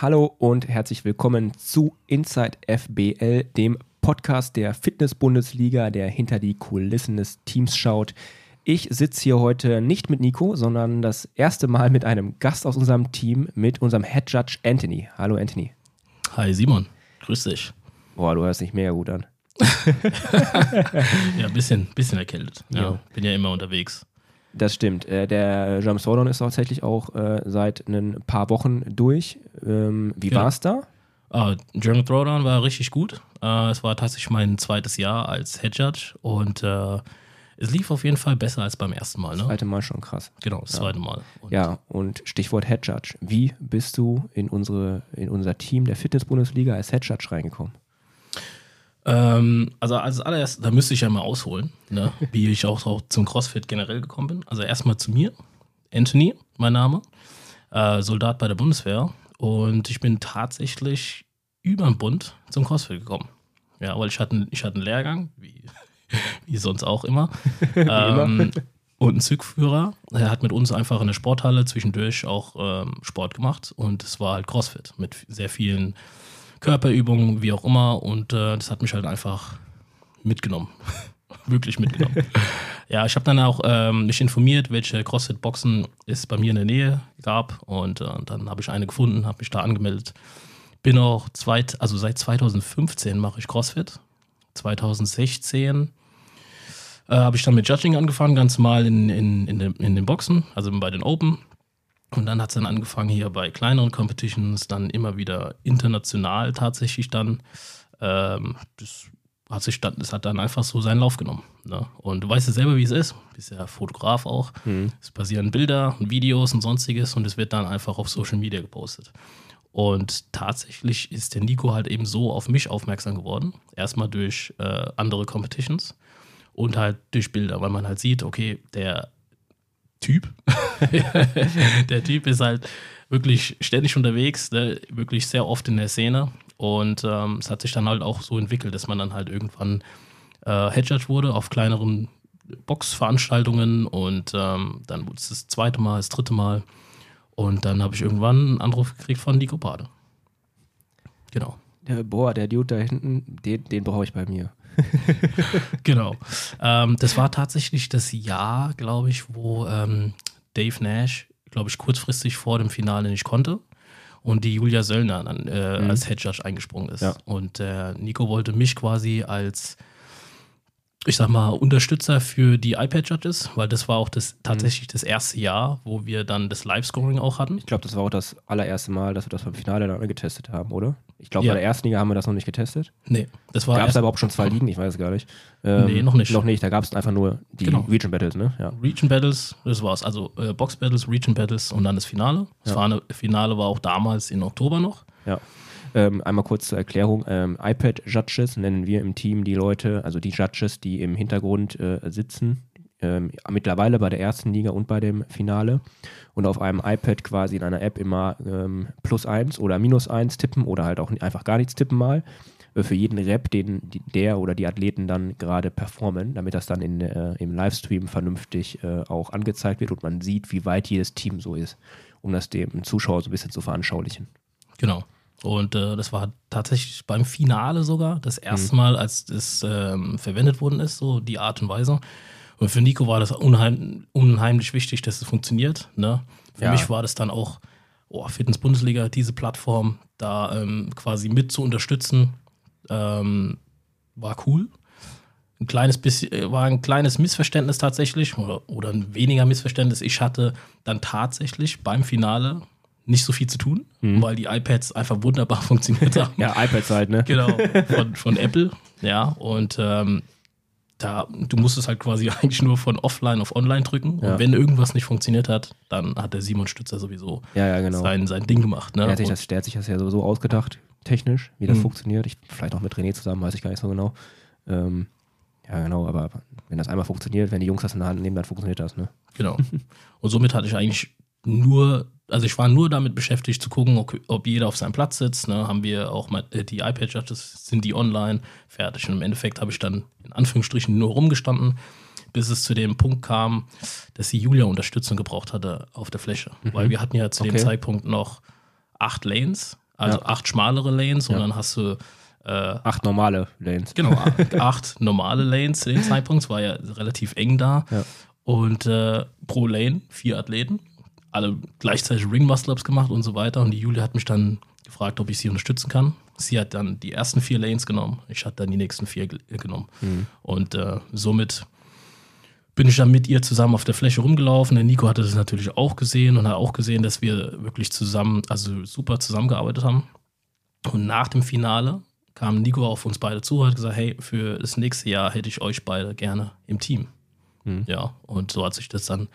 Hallo und herzlich willkommen zu Inside FBL, dem Podcast der Fitness-Bundesliga, der hinter die Kulissen des Teams schaut. Ich sitze hier heute nicht mit Nico, sondern das erste Mal mit einem Gast aus unserem Team, mit unserem Head Judge Anthony. Hallo Anthony. Hi Simon, grüß dich. Boah, du hörst dich mega gut an. ja, ein bisschen, bisschen erkältet. Ja, ja. Bin ja immer unterwegs. Das stimmt. Äh, der James Sordon ist tatsächlich auch äh, seit ein paar Wochen durch. Ähm, wie ja. war es da? Uh, German Throwdown war richtig gut. Uh, es war tatsächlich mein zweites Jahr als Head Judge und uh, es lief auf jeden Fall besser als beim ersten Mal. Ne? Das zweite Mal schon krass. Genau, das ja. zweite Mal. Und ja, und Stichwort Head Judge. Wie bist du in, unsere, in unser Team der Fitness-Bundesliga als Head Judge reingekommen? Ähm, also als allererst, da müsste ich ja mal ausholen, ne? wie ich auch, auch, zum CrossFit generell gekommen bin. Also erstmal zu mir, Anthony, mein Name, äh, Soldat bei der Bundeswehr. Und ich bin tatsächlich über den Bund zum CrossFit gekommen. Ja, weil ich hatte, ich hatte einen Lehrgang, wie, wie sonst auch immer. ähm, und ein Zugführer. Er hat mit uns einfach in der Sporthalle zwischendurch auch ähm, Sport gemacht und es war halt CrossFit mit sehr vielen Körperübungen, wie auch immer. Und äh, das hat mich halt einfach mitgenommen. Wirklich mitgenommen. ja, ich habe dann auch ähm, mich informiert, welche CrossFit-Boxen es bei mir in der Nähe gab. Und äh, dann habe ich eine gefunden, habe mich da angemeldet. Bin auch zweit, also seit 2015 mache ich CrossFit. 2016 äh, habe ich dann mit Judging angefangen, ganz mal in, in, in, den, in den Boxen, also bei den Open. Und dann hat es dann angefangen hier bei kleineren Competitions, dann immer wieder international tatsächlich dann. Ähm, das hat sich dann, das hat dann einfach so seinen Lauf genommen. Ne? Und du weißt ja selber, wie es ist. Du bist ja Fotograf auch. Mhm. Es passieren Bilder und Videos und sonstiges und es wird dann einfach auf Social Media gepostet. Und tatsächlich ist der Nico halt eben so auf mich aufmerksam geworden. Erstmal durch äh, andere Competitions und halt durch Bilder, weil man halt sieht, okay, der Typ. der Typ ist halt wirklich ständig unterwegs, ne? wirklich sehr oft in der Szene. Und ähm, es hat sich dann halt auch so entwickelt, dass man dann halt irgendwann äh, Headjudge wurde auf kleineren Boxveranstaltungen und ähm, dann wurde es das zweite Mal, das dritte Mal. Und dann habe ich irgendwann einen Anruf gekriegt von Nico Bade. Genau. Der, boah, der Dude da hinten, den, den brauche ich bei mir. genau. Ähm, das war tatsächlich das Jahr, glaube ich, wo ähm, Dave Nash, glaube ich, kurzfristig vor dem Finale nicht konnte und die Julia Söllner dann äh, mhm. als Head Judge eingesprungen ist. Ja. Und äh, Nico wollte mich quasi als ich sag mal, Unterstützer für die iPad-Judges, weil das war auch das, tatsächlich das erste Jahr, wo wir dann das Live-Scoring auch hatten. Ich glaube, das war auch das allererste Mal, dass wir das beim Finale dann getestet haben, oder? Ich glaube, ja. bei der ersten Liga haben wir das noch nicht getestet. Nee, das war. Gab es da überhaupt schon zwei Ligen? Ich weiß es gar nicht. Ähm, nee, noch nicht. Noch nicht, da gab es einfach nur die genau. Region Battles, ne? Ja. Region Battles, das war's. Also äh, Box Battles, Region Battles und dann das Finale. Das ja. Finale war auch damals in Oktober noch. Ja. Ähm, einmal kurz zur Erklärung. Ähm, iPad-Judges nennen wir im Team die Leute, also die Judges, die im Hintergrund äh, sitzen. Ähm, mittlerweile bei der ersten Liga und bei dem Finale und auf einem iPad quasi in einer App immer ähm, plus eins oder minus eins tippen oder halt auch einfach gar nichts tippen mal äh, für jeden Rap, den die, der oder die Athleten dann gerade performen, damit das dann in, äh, im Livestream vernünftig äh, auch angezeigt wird und man sieht, wie weit jedes Team so ist, um das dem Zuschauer so ein bisschen zu veranschaulichen. Genau. Und äh, das war tatsächlich beim Finale sogar das erste mhm. Mal, als das ähm, verwendet worden ist, so die Art und Weise. Und für Nico war das unheim, unheimlich wichtig, dass es funktioniert. Ne? Für ja. mich war das dann auch, oh, Fitness-Bundesliga, diese Plattform da ähm, quasi mit zu unterstützen, ähm, war cool. Ein kleines bisschen, äh, war ein kleines Missverständnis tatsächlich oder, oder ein weniger Missverständnis. Ich hatte dann tatsächlich beim Finale nicht so viel zu tun, mhm. weil die iPads einfach wunderbar funktioniert haben. ja, iPads halt, ne? Genau, von, von Apple. Ja, und ähm, da, du musstest halt quasi eigentlich nur von offline auf online drücken. Ja. Und wenn irgendwas nicht funktioniert hat, dann hat der Simon Stützer sowieso ja, ja, genau. sein, sein Ding gemacht. Ne? Der, hat sich das, der hat sich das ja sowieso ausgedacht, technisch, wie das mhm. funktioniert. Ich, vielleicht auch mit René zusammen, weiß ich gar nicht so genau. Ähm, ja, genau, aber wenn das einmal funktioniert, wenn die Jungs das in der Hand nehmen, dann funktioniert das, ne? Genau. Und somit hatte ich eigentlich nur also ich war nur damit beschäftigt zu gucken, ob, ob jeder auf seinem Platz sitzt. Ne? Haben wir auch mal, äh, die iPad-Judges, sind die online, fertig. Und im Endeffekt habe ich dann in Anführungsstrichen nur rumgestanden, bis es zu dem Punkt kam, dass die Julia Unterstützung gebraucht hatte auf der Fläche. Mhm. Weil wir hatten ja zu okay. dem Zeitpunkt noch acht Lanes, Also Ja. acht schmalere Lanes und Ja. dann hast du äh, Acht normale Lanes. genau acht normale Lanes zu dem Zeitpunkt. Es war ja relativ eng da. Ja. Und äh, pro Lane vier Athleten. Alle gleichzeitig Ring Muscle Ups gemacht und so weiter. Und die Julia hat mich dann gefragt, ob ich sie unterstützen kann. Sie hat dann die ersten vier Lanes genommen. Ich hatte dann die nächsten vier ge- genommen. Und äh, somit bin ich dann mit ihr zusammen auf der Fläche rumgelaufen. Der Nico hatte das natürlich auch gesehen und hat auch gesehen, dass wir wirklich zusammen, also super zusammengearbeitet haben. Und nach dem Finale kam Nico auf uns beide zu und hat gesagt, hey, für das nächste Jahr hätte ich euch beide gerne im Team. Mhm. Ja, und so hat sich das dann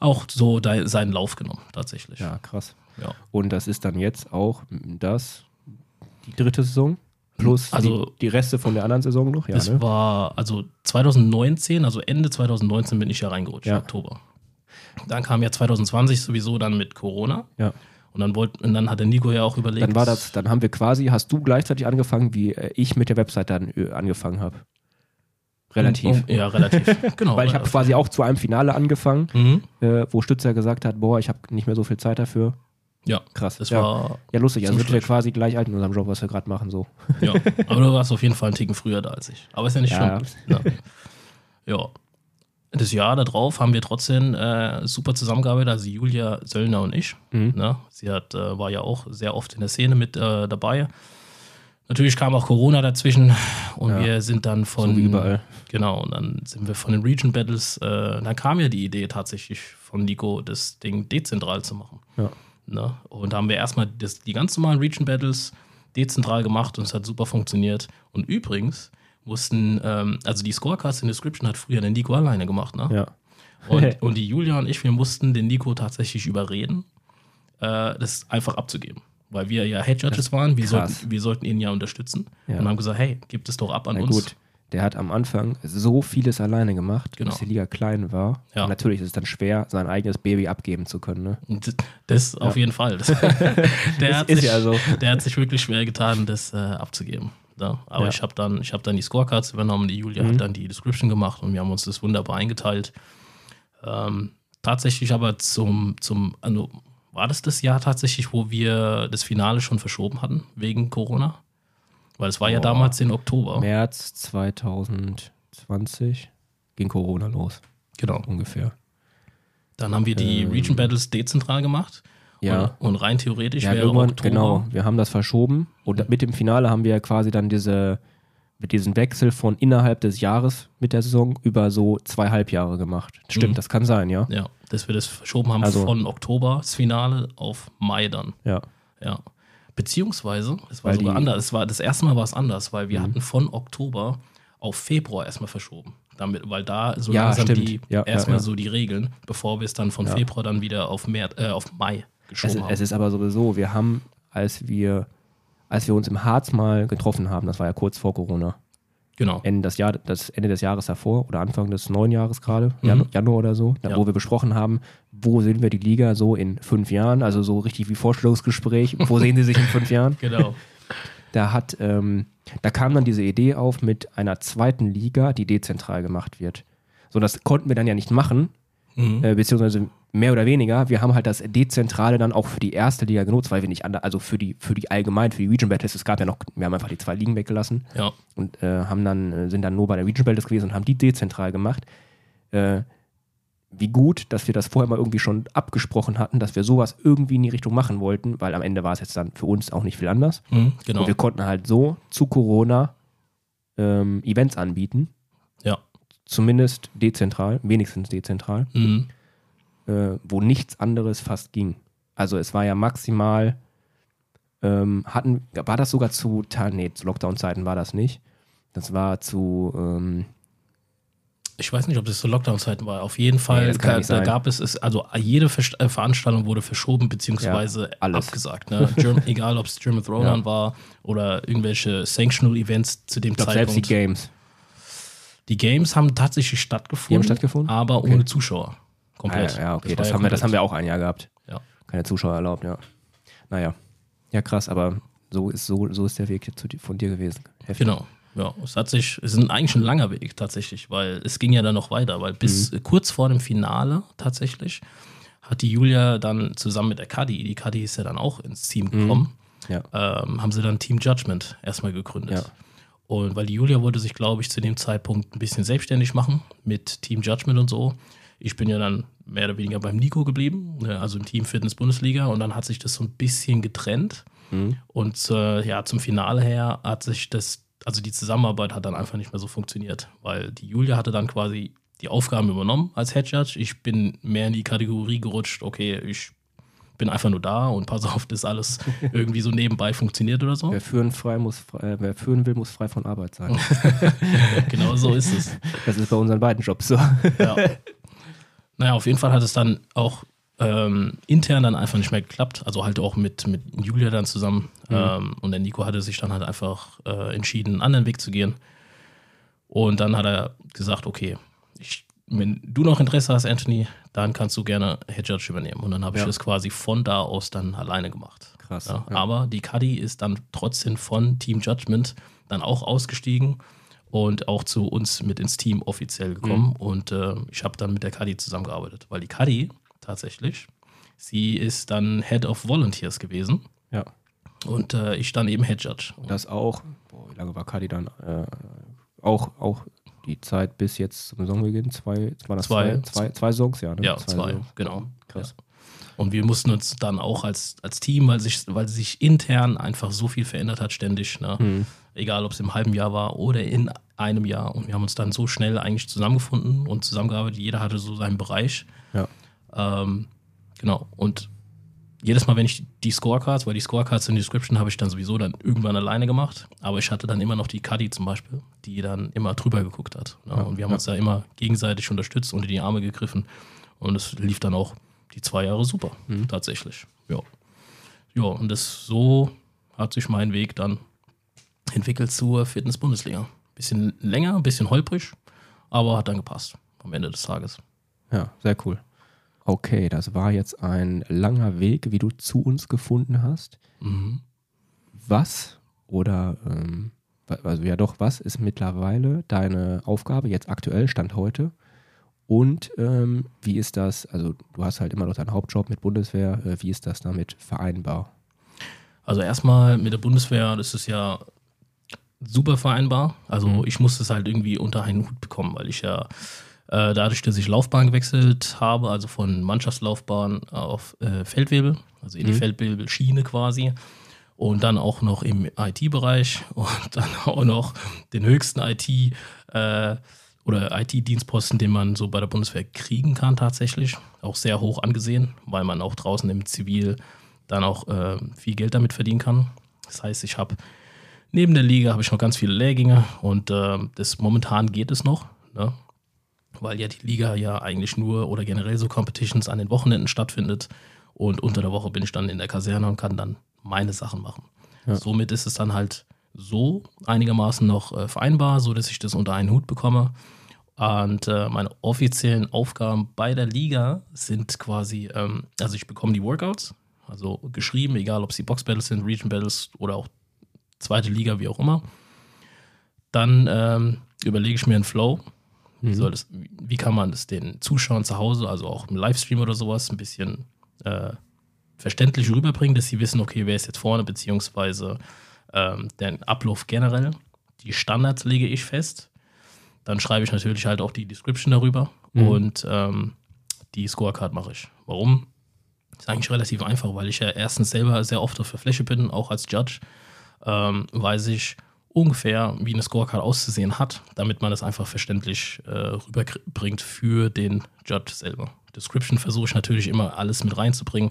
auch so de- seinen Lauf genommen, tatsächlich. Ja, krass. Ja. Und das ist dann jetzt auch das, die dritte Saison, plus Also- die, die Reste von der anderen Saison noch, ja, das ne? war also 2019, also Ende 2019 bin ich ja reingerutscht, Ja. Oktober. Dann kam ja 2020 sowieso dann mit Corona. Ja. Und dann, wollt, und dann hat der Nico ja auch überlegt. Dann war das, dann haben wir quasi, hast du gleichzeitig angefangen, wie ich mit der Website dann äh, angefangen habe. Relativ. Ja, relativ. genau. Weil ich habe quasi auch zu einem Finale angefangen, Mhm. äh, wo Stützer gesagt hat, boah, ich habe nicht mehr so viel Zeit dafür. Ja, Krass. das ja. war. ja lustig. Also sind wir quasi gleich alt in unserem Job, was wir gerade machen. So. Ja, aber du warst auf jeden Fall einen Ticken früher da als ich. Aber ist ja nicht Ja. schlimm. Ja. ja. Das Jahr darauf haben wir trotzdem äh, super zusammengearbeitet, also Julia Söllner und ich. Mhm. Ne? Sie hat, äh, war ja auch sehr oft in der Szene mit äh, dabei. Natürlich kam auch Corona dazwischen und Ja. wir sind dann von. So wie überall. Genau, und dann sind wir von den Region Battles, äh, dann kam ja die Idee tatsächlich von Nico, das Ding dezentral zu machen. Ja. Ne? Und da haben wir erstmal das, die ganz normalen Region Battles dezentral gemacht und es hat super funktioniert. Und übrigens mussten, ähm, also die Scorecards in Description hat früher der Nico alleine gemacht, ne? Ja. Und, und die Julia und ich, wir mussten den Nico tatsächlich überreden, äh, das einfach abzugeben. Weil wir ja Head Judges waren, wir krass. sollten, wir sollten ihn ja unterstützen. Ja. Und haben gesagt, hey, gib es doch ab an Na uns. gut, der hat am Anfang so vieles alleine gemacht, Genau. dass die Liga klein war. Ja. Natürlich ist es dann schwer, sein eigenes Baby abgeben zu können. Ne? Das, das auf jeden Fall. Das, der, hat sich, ja so. der hat sich wirklich schwer getan, das äh, abzugeben. Ja, aber Ja. ich habe dann, ich hab dann die Scorecards übernommen, die Julia Mhm. hat dann die Description gemacht und wir haben uns das wunderbar eingeteilt. Ähm, tatsächlich aber zum, zum also war das das Jahr tatsächlich, wo wir das Finale schon verschoben hatten, wegen Corona? Weil es war ja Boah. damals im Oktober. März 2020 ging Corona los, Genau. ungefähr. Dann haben wir die Ähm. Region Battles dezentral gemacht. Ja. Und, und rein theoretisch Ja, wäre irgendwann, Oktober. genau, wir haben das verschoben und mit dem Finale haben wir ja quasi dann diese, mit diesem Wechsel von innerhalb des Jahres mit der Saison über so zwei Halbjahre gemacht. Stimmt, Mhm. das kann sein, ja. Ja, dass wir das verschoben haben Also- von Oktober, das Finale, auf Mai dann. Ja, Ja. Beziehungsweise, es war Weil sogar die- anders. Es war, das erste Mal war es anders, weil wir Mhm. hatten von Oktober auf Februar erstmal verschoben. Damit, weil da so Ja, langsam stimmt. die Ja, erstmal ja. so die Regeln, bevor wir es dann von. Februar dann wieder auf, März, äh, auf Mai es, geschoben ist- haben. es ist aber sowieso, wir haben, als wir, als wir uns im Harz mal getroffen haben, das war ja kurz vor Corona, genau. Ende des, Jahr, das Ende des Jahres davor oder Anfang des neuen Jahres gerade, Mhm. Janu- Januar oder so, da, Ja. wo wir besprochen haben, wo sehen wir die Liga so in fünf Jahren, also so richtig wie Vorstellungsgespräch, wo sehen sie sich in fünf Jahren? Genau. Da hat, ähm, da kam dann diese Idee auf mit einer zweiten Liga, die dezentral gemacht wird. So, das konnten wir dann ja nicht machen, Mhm. äh, beziehungsweise mehr oder weniger. Wir haben halt das Dezentrale dann auch für die erste Liga genutzt, weil wir nicht anders, also für die, für die allgemein, für die Region Battles, es gab ja noch, wir haben einfach die zwei Ligen weggelassen Ja. und äh, haben dann, äh, sind dann nur bei der Region Battles gewesen und haben die dezentral gemacht. Äh, wie gut, dass wir das vorher mal irgendwie schon abgesprochen hatten, dass wir sowas irgendwie in die Richtung machen wollten, weil am Ende war es jetzt dann für uns auch nicht viel anders. Mhm. Genau. Und wir konnten halt so zu Corona ähm, Events anbieten, Ja. zumindest dezentral, wenigstens dezentral, Mhm. Äh, wo nichts anderes fast ging. Also es war ja maximal, ähm, hatten, war das sogar zu, nee, zu Lockdown-Zeiten war das nicht. Das war zu, ähm, Ich weiß nicht, ob das so Lockdown-Zeiten war. Auf jeden Fall, kann da, da gab es, es, also jede äh, Veranstaltung wurde verschoben beziehungsweise Ja, alles. abgesagt. Ne? Egal, ob es German Throwdown Ja. war oder irgendwelche Sanctional-Events zu dem ich glaube selbst die Zeitpunkt. Games. Die Games haben tatsächlich stattgefunden, haben stattgefunden? aber Okay. ohne Zuschauer. Ah, Komplett. ja, ja, okay, war das, ja haben wir, das haben wir auch ein Jahr gehabt. Ja. Keine Zuschauer erlaubt, ja. Naja. Ja, krass, aber so ist, so, so ist der Weg zu, von dir gewesen. Heftig. Genau. Ja, es hat sich, es ist eigentlich ein langer Weg tatsächlich, weil es ging ja dann noch weiter, weil bis Mhm. kurz vor dem Finale tatsächlich hat die Julia dann zusammen mit der Kadi, die Kadi ist ja dann auch ins Team Mhm. gekommen, Ja. ähm, haben sie dann Team Judgment erstmal gegründet. Ja. Und weil die Julia wollte sich, glaube ich, zu dem Zeitpunkt ein bisschen selbstständig machen mit Team Judgment und so. Ich bin ja dann mehr oder weniger beim Nico geblieben, ne, also im Team Fitness Bundesliga. Und dann hat sich das so ein bisschen getrennt. Mhm. Und äh, ja, zum Finale her hat sich das, also die Zusammenarbeit hat dann einfach nicht mehr so funktioniert, weil die Julia hatte dann quasi die Aufgaben übernommen als Head Judge. Ich bin mehr in die Kategorie gerutscht, okay, ich bin einfach nur da und pass auf, dass alles irgendwie so nebenbei funktioniert oder so. Wer führen, frei muss, frei, wer führen will, muss frei von Arbeit sein. genau so ist es. Das ist bei unseren beiden Jobs so. Ja. Naja, auf jeden Fall hat es dann auch ähm, intern dann einfach nicht mehr geklappt. Also halt auch mit, mit Julia dann zusammen. Ähm, und der Nico hatte sich dann halt einfach äh, entschieden, einen anderen Weg zu gehen. Und dann hat er gesagt, okay, ich, wenn du noch Interesse hast, Anthony, dann kannst du gerne Head Judge übernehmen. Und dann habe ich Ja. das quasi von da aus dann alleine gemacht. Krass. Ja, Ja. Aber die Cuddy ist dann trotzdem von Team Judgment dann auch ausgestiegen und auch zu uns mit ins Team offiziell gekommen. Und äh, ich habe dann mit der Cuddy zusammengearbeitet, weil die Cuddy tatsächlich, sie ist dann Head of Volunteers gewesen Ja. und äh, ich dann eben Head Judge. Das auch, boah, wie lange war Kadi dann? Äh, auch, auch die Zeit bis jetzt zum Saisonbeginn? Zwei, Zwei. zwei, zwei, zwei Songs, ja. Ne? Ja, zwei, Songs. genau. Krass. Ja. Und wir mussten uns dann auch als, als Team, weil sich, weil sich intern einfach so viel verändert hat, ständig, ne? Mhm. Egal ob es im halben Jahr war oder in einem Jahr. Und wir haben uns dann so schnell eigentlich zusammengefunden und zusammengearbeitet. Jeder hatte so seinen Bereich. Ja. Ähm, genau. Und jedes Mal, wenn ich die Scorecards, weil die Scorecards in der Description habe ich dann sowieso dann irgendwann alleine gemacht, aber ich hatte dann immer noch die Cuddy zum Beispiel, die dann immer drüber geguckt hat. Ne? Ja, und wir haben ja. uns da immer gegenseitig unterstützt, unter die Arme gegriffen. Und es lief dann auch die zwei Jahre super, Mhm. tatsächlich. Ja. Ja, und das so hat sich mein Weg dann entwickelt zur Fitness-Bundesliga. Bisschen länger, ein bisschen holprig, aber hat dann gepasst am Ende des Tages. Ja, sehr cool. Okay, das war jetzt ein langer Weg, wie du zu uns gefunden hast. Mhm. Was oder, ähm, also ja doch, was ist mittlerweile deine Aufgabe, jetzt aktuell, Stand heute? Und ähm, wie ist das, also du hast halt immer noch deinen Hauptjob mit Bundeswehr, äh, wie ist das damit vereinbar? Also erstmal mit der Bundeswehr, das ist ja super vereinbar. Also Mhm. ich musste es halt irgendwie unter einen Hut bekommen, weil ich ja äh, dadurch, dass ich Laufbahn gewechselt habe, also von Mannschaftslaufbahn auf äh, Feldwebel, also in die Mhm. Feldwebelschiene quasi. Und dann auch noch im IT-Bereich und dann auch noch den höchsten IT- äh, oder IT-Dienstposten, den man so bei der Bundeswehr kriegen kann tatsächlich. Auch sehr hoch angesehen, weil man auch draußen im Zivil dann auch äh, viel Geld damit verdienen kann. Das heißt, ich habe neben der Liga habe ich noch ganz viele Lehrgänge und äh, das momentan geht es noch, ne? weil ja die Liga ja eigentlich nur oder generell so Competitions an den Wochenenden stattfindet und unter der Woche bin ich dann in der Kaserne und kann dann meine Sachen machen. Ja. Somit ist es dann halt so einigermaßen noch äh, vereinbar, so dass ich das unter einen Hut bekomme. Und äh, meine offiziellen Aufgaben bei der Liga sind quasi, ähm, also ich bekomme die Workouts, also geschrieben, egal ob sie Box Battles sind, Region Battles oder auch zweite Liga, wie auch immer. Dann ähm, überlege ich mir einen Flow. Wie, soll das, wie kann man das den Zuschauern zu Hause, also auch im Livestream oder sowas, ein bisschen äh, verständlich rüberbringen, dass sie wissen, okay, wer ist jetzt vorne, beziehungsweise ähm, den Ablauf generell. Die Standards lege ich fest. Dann schreibe ich natürlich halt auch die Description darüber Mhm. und ähm, die Scorecard mache ich. Warum? Ist eigentlich relativ einfach, weil ich ja erstens selber sehr oft auf der Fläche bin, auch als Judge, ähm, weiß ich ungefähr, wie eine Scorecard auszusehen hat, damit man das einfach verständlich äh, rüberbringt für den Judge selber. Description versuche ich natürlich immer alles mit reinzubringen.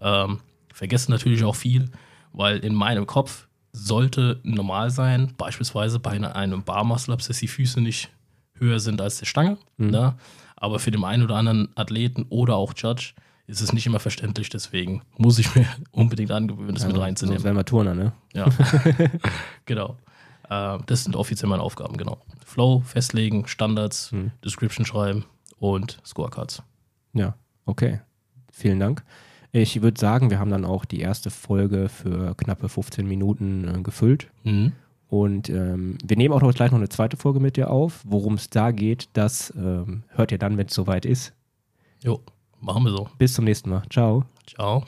Ähm, vergesse natürlich auch viel, weil in meinem Kopf sollte normal sein, beispielsweise bei einem Bar-Muscle-Ups, dass die Füße nicht höher sind als die Stange. Ne? Aber für den einen oder anderen Athleten oder auch Judge ist es nicht immer verständlich, deswegen muss ich mir unbedingt angewöhnen, das mit Also, reinzunehmen. Sonst wären wir Turner, ne? Ja, genau. Äh, das sind offiziell meine Aufgaben, genau. Flow festlegen, Standards, Mhm. Description schreiben und Scorecards. Ja, okay. Vielen Dank. Ich würde sagen, wir haben dann auch die erste Folge für knappe 15 Minuten äh, gefüllt. Mhm. Und ähm, wir nehmen auch noch gleich noch eine zweite Folge mit dir auf. Worum es da geht, das ähm, hört ihr dann, wenn es soweit ist. Jo, machen wir so. Bis zum nächsten Mal. Ciao. Ciao.